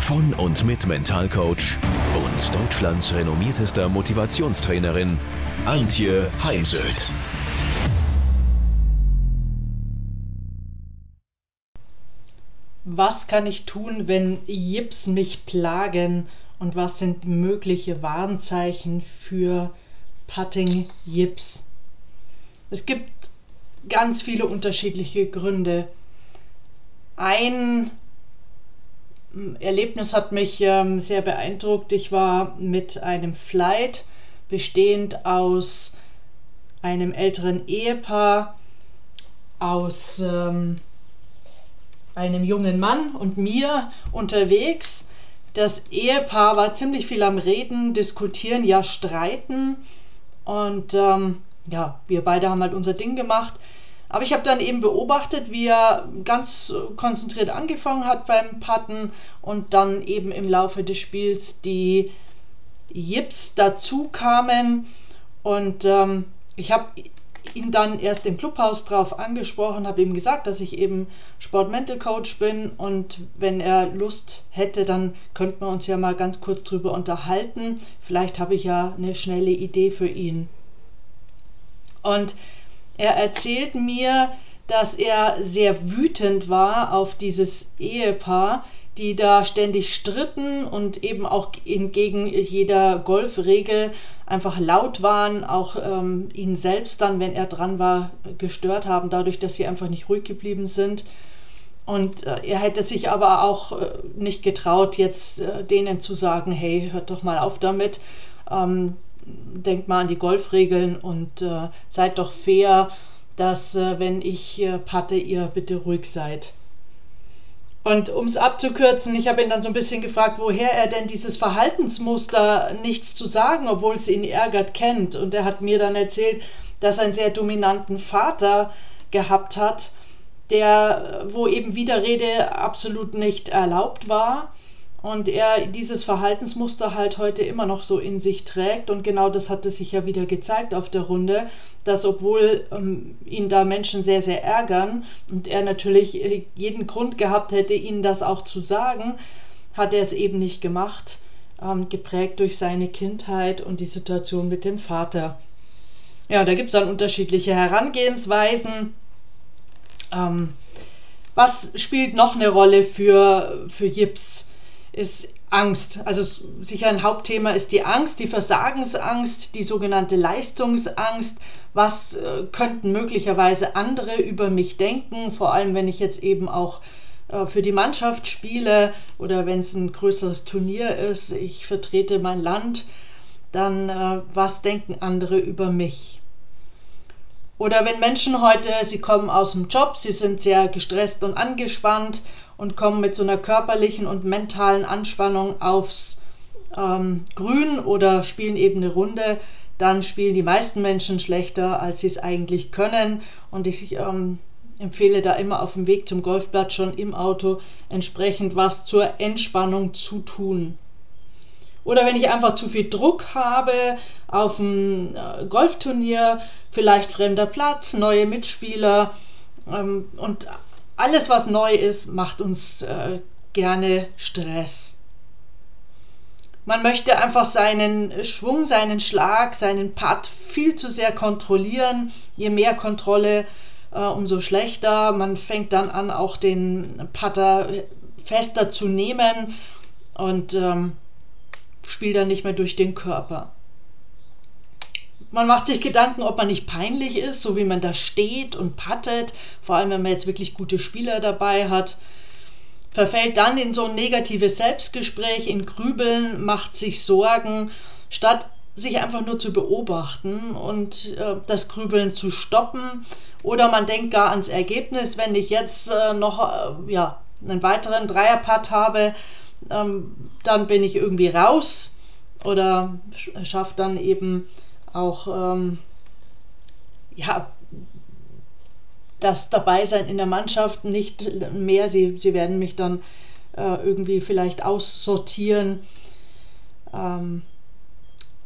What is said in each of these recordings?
von und mit Mentalcoach und Deutschlands renommiertester Motivationstrainerin Antje Heimsöth. Was kann ich tun, wenn Jips mich plagen und was sind mögliche Warnzeichen für Putting Jips? Es gibt ganz viele unterschiedliche Gründe. Ein Erlebnis hat mich ähm, sehr beeindruckt. Ich war mit einem Flight bestehend aus einem älteren Ehepaar, aus ähm, einem jungen Mann und mir unterwegs. Das Ehepaar war ziemlich viel am Reden, diskutieren, ja streiten. Und ähm, ja, wir beide haben halt unser Ding gemacht. Aber ich habe dann eben beobachtet, wie er ganz konzentriert angefangen hat beim Patten und dann eben im Laufe des Spiels die Jips dazu kamen. Und ähm, ich habe ihn dann erst im Clubhaus drauf angesprochen, habe ihm gesagt, dass ich eben Sportmental Coach bin und wenn er Lust hätte, dann könnten wir uns ja mal ganz kurz drüber unterhalten. Vielleicht habe ich ja eine schnelle Idee für ihn. Und er erzählt mir, dass er sehr wütend war auf dieses Ehepaar, die da ständig stritten und eben auch entgegen jeder Golfregel einfach laut waren, auch ähm, ihn selbst dann, wenn er dran war, gestört haben, dadurch, dass sie einfach nicht ruhig geblieben sind. Und äh, er hätte sich aber auch äh, nicht getraut, jetzt äh, denen zu sagen, hey, hört doch mal auf damit. Ähm, denkt mal an die Golfregeln und äh, seid doch fair, dass äh, wenn ich äh, patte, ihr bitte ruhig seid. Und um es abzukürzen, ich habe ihn dann so ein bisschen gefragt, woher er denn dieses Verhaltensmuster nichts zu sagen, obwohl es ihn ärgert, kennt. Und er hat mir dann erzählt, dass er einen sehr dominanten Vater gehabt hat, der, wo eben Widerrede absolut nicht erlaubt war und er dieses Verhaltensmuster halt heute immer noch so in sich trägt. Und genau das hat es sich ja wieder gezeigt auf der Runde, dass obwohl ähm, ihn da Menschen sehr, sehr ärgern und er natürlich äh, jeden Grund gehabt hätte, ihnen das auch zu sagen, hat er es eben nicht gemacht, ähm, geprägt durch seine Kindheit und die Situation mit dem Vater. Ja, da gibt es dann unterschiedliche Herangehensweisen. Ähm, was spielt noch eine Rolle für, für Jips? Ist Angst. Also sicher ein Hauptthema ist die Angst, die Versagensangst, die sogenannte Leistungsangst. Was äh, könnten möglicherweise andere über mich denken, vor allem wenn ich jetzt eben auch äh, für die Mannschaft spiele oder wenn es ein größeres Turnier ist, ich vertrete mein Land, dann äh, was denken andere über mich? Oder wenn Menschen heute, sie kommen aus dem Job, sie sind sehr gestresst und angespannt und kommen mit so einer körperlichen und mentalen Anspannung aufs ähm, Grün oder spielen eben eine Runde, dann spielen die meisten Menschen schlechter, als sie es eigentlich können. Und ich ähm, empfehle da immer auf dem Weg zum Golfplatz schon im Auto entsprechend was zur Entspannung zu tun. Oder wenn ich einfach zu viel Druck habe auf einem äh, Golfturnier, vielleicht fremder Platz, neue Mitspieler ähm, und alles, was neu ist, macht uns äh, gerne Stress. Man möchte einfach seinen Schwung, seinen Schlag, seinen Putt viel zu sehr kontrollieren. Je mehr Kontrolle, äh, umso schlechter. Man fängt dann an, auch den Putter fester zu nehmen und ähm, spielt dann nicht mehr durch den Körper. Man macht sich Gedanken, ob man nicht peinlich ist, so wie man da steht und pattet, vor allem wenn man jetzt wirklich gute Spieler dabei hat. Verfällt dann in so ein negatives Selbstgespräch, in Grübeln, macht sich Sorgen, statt sich einfach nur zu beobachten und äh, das Grübeln zu stoppen. Oder man denkt gar ans Ergebnis, wenn ich jetzt äh, noch äh, ja, einen weiteren Dreierpart habe, ähm, dann bin ich irgendwie raus oder schafft dann eben auch ähm, ja, das Dabeisein in der Mannschaft nicht mehr. Sie, sie werden mich dann äh, irgendwie vielleicht aussortieren. Ähm,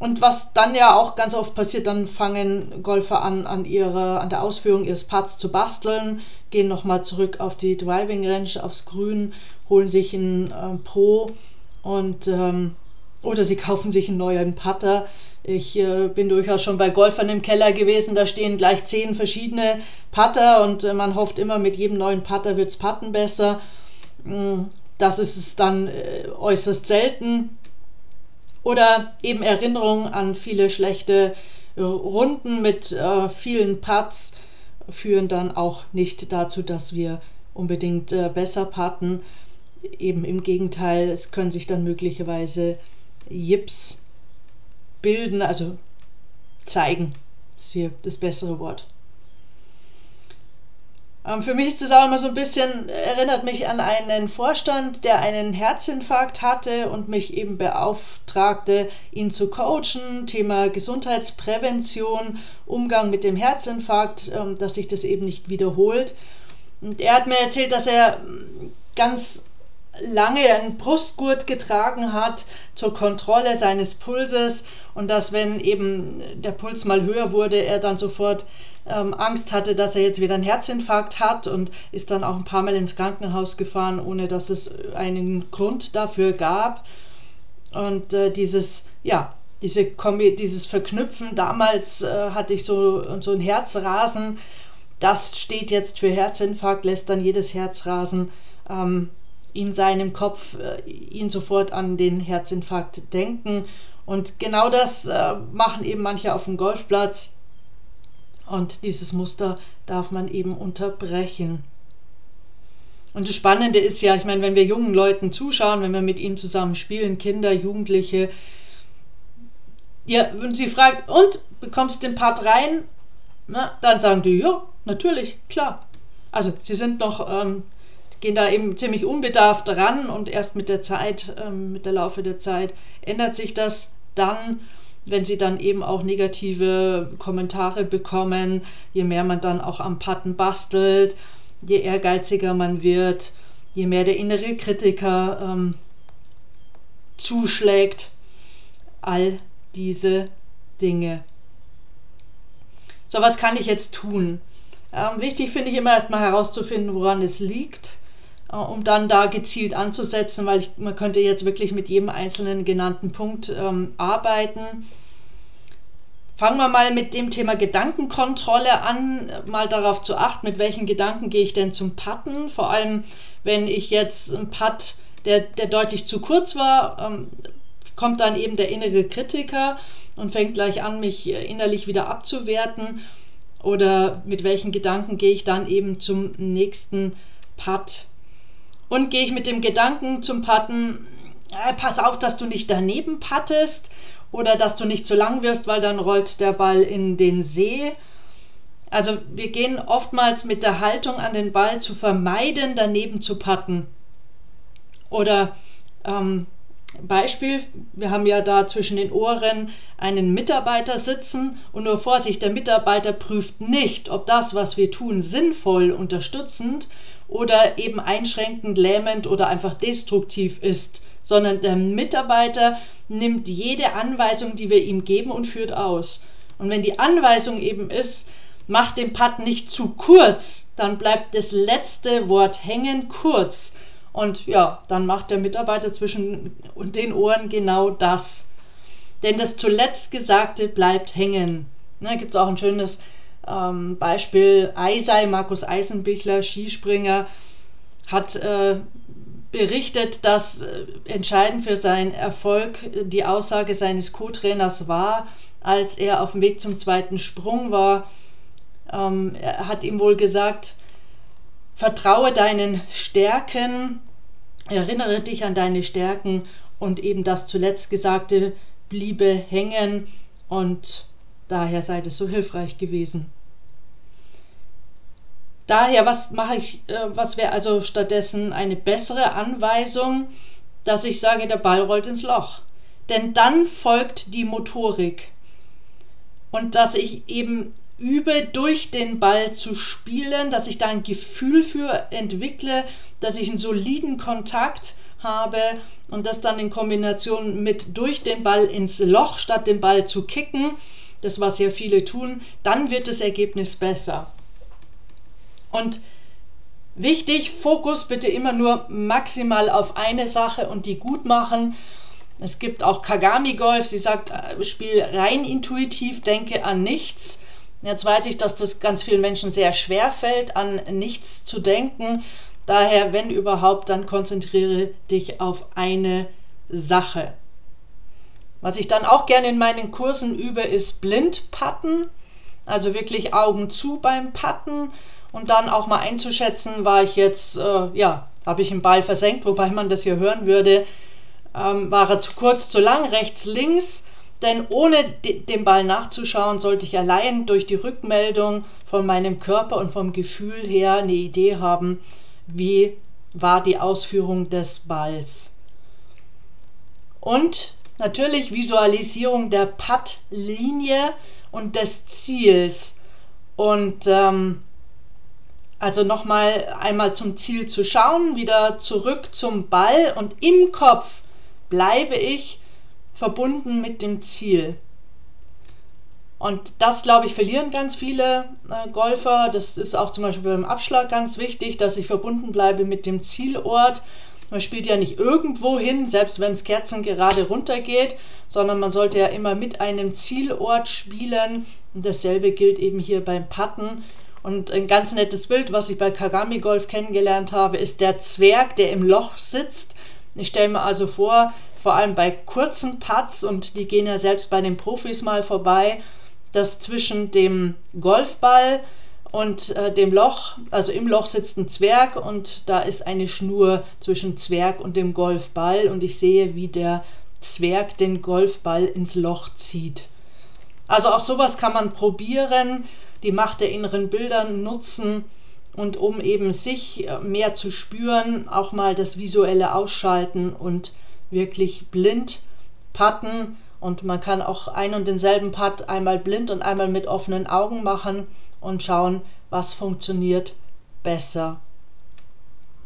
und was dann ja auch ganz oft passiert, dann fangen Golfer an, an, ihre, an der Ausführung ihres Putts zu basteln, gehen nochmal zurück auf die Driving Range, aufs Grün, holen sich einen äh, Pro und ähm, oder sie kaufen sich einen neuen Putter. Ich äh, bin durchaus schon bei Golfern im Keller gewesen, da stehen gleich zehn verschiedene Putter und äh, man hofft immer, mit jedem neuen Putter wird es Putten besser. Mm, das ist es dann äh, äußerst selten. Oder eben Erinnerungen an viele schlechte Runden mit äh, vielen Putts führen dann auch nicht dazu, dass wir unbedingt äh, besser putten. Eben im Gegenteil, es können sich dann möglicherweise Jips bilden, also zeigen, ist hier das bessere Wort. Ähm, für mich ist das auch immer so ein bisschen, erinnert mich an einen Vorstand, der einen Herzinfarkt hatte und mich eben beauftragte, ihn zu coachen. Thema Gesundheitsprävention, Umgang mit dem Herzinfarkt, ähm, dass sich das eben nicht wiederholt. Und er hat mir erzählt, dass er ganz lange einen Brustgurt getragen hat zur Kontrolle seines Pulses und dass wenn eben der Puls mal höher wurde, er dann sofort ähm, Angst hatte, dass er jetzt wieder einen Herzinfarkt hat und ist dann auch ein paar Mal ins Krankenhaus gefahren, ohne dass es einen Grund dafür gab. Und äh, dieses, ja, diese Kombi, dieses Verknüpfen, damals äh, hatte ich so, so ein Herzrasen, das steht jetzt für Herzinfarkt, lässt dann jedes Herzrasen ähm, in seinem Kopf äh, ihn sofort an den Herzinfarkt denken. Und genau das äh, machen eben manche auf dem Golfplatz. Und dieses Muster darf man eben unterbrechen. Und das Spannende ist ja, ich meine, wenn wir jungen Leuten zuschauen, wenn wir mit ihnen zusammen spielen, Kinder, Jugendliche, ja, und sie fragt, und bekommst den Part rein? Na, dann sagen die, ja, natürlich, klar. Also sie sind noch ähm, gehen da eben ziemlich unbedarft ran und erst mit der Zeit, ähm, mit der Laufe der Zeit ändert sich das dann, wenn sie dann eben auch negative Kommentare bekommen, je mehr man dann auch am Patten bastelt, je ehrgeiziger man wird, je mehr der innere Kritiker ähm, zuschlägt, all diese Dinge. So, was kann ich jetzt tun? Ähm, wichtig finde ich immer erstmal herauszufinden, woran es liegt. Äh, um dann da gezielt anzusetzen, weil ich, man könnte jetzt wirklich mit jedem einzelnen genannten Punkt ähm, arbeiten. Fangen wir mal mit dem Thema Gedankenkontrolle an, mal darauf zu achten, mit welchen Gedanken gehe ich denn zum Patten. Vor allem, wenn ich jetzt einen Putt, der, der deutlich zu kurz war, ähm, kommt dann eben der innere Kritiker und fängt gleich an, mich innerlich wieder abzuwerten. Oder mit welchen Gedanken gehe ich dann eben zum nächsten Putt. Und gehe ich mit dem Gedanken zum Patten, äh, pass auf, dass du nicht daneben pattest oder dass du nicht zu lang wirst, weil dann rollt der Ball in den See. Also wir gehen oftmals mit der Haltung an den Ball zu vermeiden, daneben zu patten. Oder ähm, Beispiel, wir haben ja da zwischen den Ohren einen Mitarbeiter sitzen und nur Vorsicht, der Mitarbeiter prüft nicht, ob das, was wir tun, sinnvoll, unterstützend oder eben einschränkend, lähmend oder einfach destruktiv ist, sondern der Mitarbeiter nimmt jede Anweisung, die wir ihm geben und führt aus. Und wenn die Anweisung eben ist, mach den Putt nicht zu kurz, dann bleibt das letzte Wort hängen kurz. Und ja, dann macht der Mitarbeiter zwischen den Ohren genau das. Denn das zuletzt Gesagte bleibt hängen. Da ne, gibt es auch ein schönes ähm, Beispiel Eisei, Markus Eisenbichler, Skispringer, hat äh, berichtet, dass äh, entscheidend für seinen Erfolg die Aussage seines Co-Trainers war, als er auf dem Weg zum zweiten Sprung war. Ähm, er hat ihm wohl gesagt, vertraue deinen Stärken, erinnere dich an deine Stärken und eben das zuletzt Gesagte bliebe hängen und Daher sei das so hilfreich gewesen. Daher, was mache ich, äh, was wäre also stattdessen eine bessere Anweisung, dass ich sage, der Ball rollt ins Loch. denn dann folgt die Motorik. Und dass ich eben übe, durch den Ball zu spielen, dass ich da ein Gefühl für entwickle, dass ich einen soliden Kontakt habe und das dann in Kombination mit durch den Ball ins Loch statt den Ball zu kicken, das was sehr viele tun, dann wird das Ergebnis besser. Und wichtig, Fokus bitte immer nur maximal auf eine Sache und die gut machen. Es gibt auch Kagami Golf, sie sagt, äh, spiel rein intuitiv, denke an nichts. Jetzt weiß ich, dass das ganz vielen Menschen sehr schwer fällt, an nichts zu denken. Daher, wenn überhaupt, dann konzentriere dich auf eine Sache. Was ich dann auch gerne in meinen Kursen übe, ist Blindpatten. Also wirklich Augen zu beim Patten und dann auch mal einzuschätzen, war ich jetzt, äh, ja, habe ich den Ball versenkt, wobei man das hier hören würde, ähm, war er zu kurz, zu lang, rechts, links denn ohne dem Ball nachzuschauen, sollte ich allein durch die Rückmeldung von meinem Körper und vom Gefühl her eine Idee haben, wie war die Ausführung des Balls. Und natürlich Visualisierung der Puttlinie und des Ziels. Und ähm, also nochmal einmal zum Ziel zu schauen, wieder zurück zum Ball und im Kopf bleibe ich verbunden mit dem Ziel. Und das, glaube ich, verlieren ganz viele äh, Golfer. Das ist auch zum Beispiel beim Abschlag ganz wichtig, dass ich verbunden bleibe mit dem Zielort. Man spielt ja nicht irgendwo hin, selbst wenn es Kerzen gerade runtergeht, sondern man sollte ja immer mit einem Zielort spielen. Und dasselbe gilt eben hier beim Patten. Und ein ganz nettes Bild, was ich bei Kagami Golf kennengelernt habe, ist der Zwerg, der im Loch sitzt. Ich stelle mir also vor, vor allem bei kurzen Putts, und die gehen ja selbst bei den Profis mal vorbei, dass zwischen dem Golfball und äh, dem Loch, also im Loch sitzt ein Zwerg und da ist eine Schnur zwischen Zwerg und dem Golfball. Und ich sehe, wie der Zwerg den Golfball ins Loch zieht. Also auch sowas kann man probieren, die Macht der inneren Bilder nutzen und um eben sich äh, mehr zu spüren, auch mal das visuelle Ausschalten und wirklich blind putten und man kann auch ein und denselben Putt einmal blind und einmal mit offenen Augen machen und schauen, was funktioniert besser.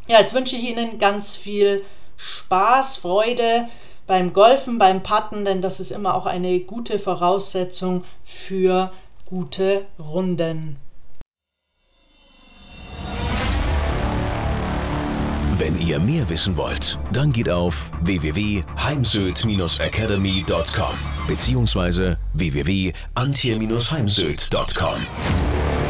Ja, jetzt wünsche ich Ihnen ganz viel Spaß, Freude beim Golfen, beim Putten, denn das ist immer auch eine gute Voraussetzung für gute Runden. Wenn ihr mehr wissen wollt, dann geht auf www.heimsöd-academy.com bzw. www.antje-heimsöd.com.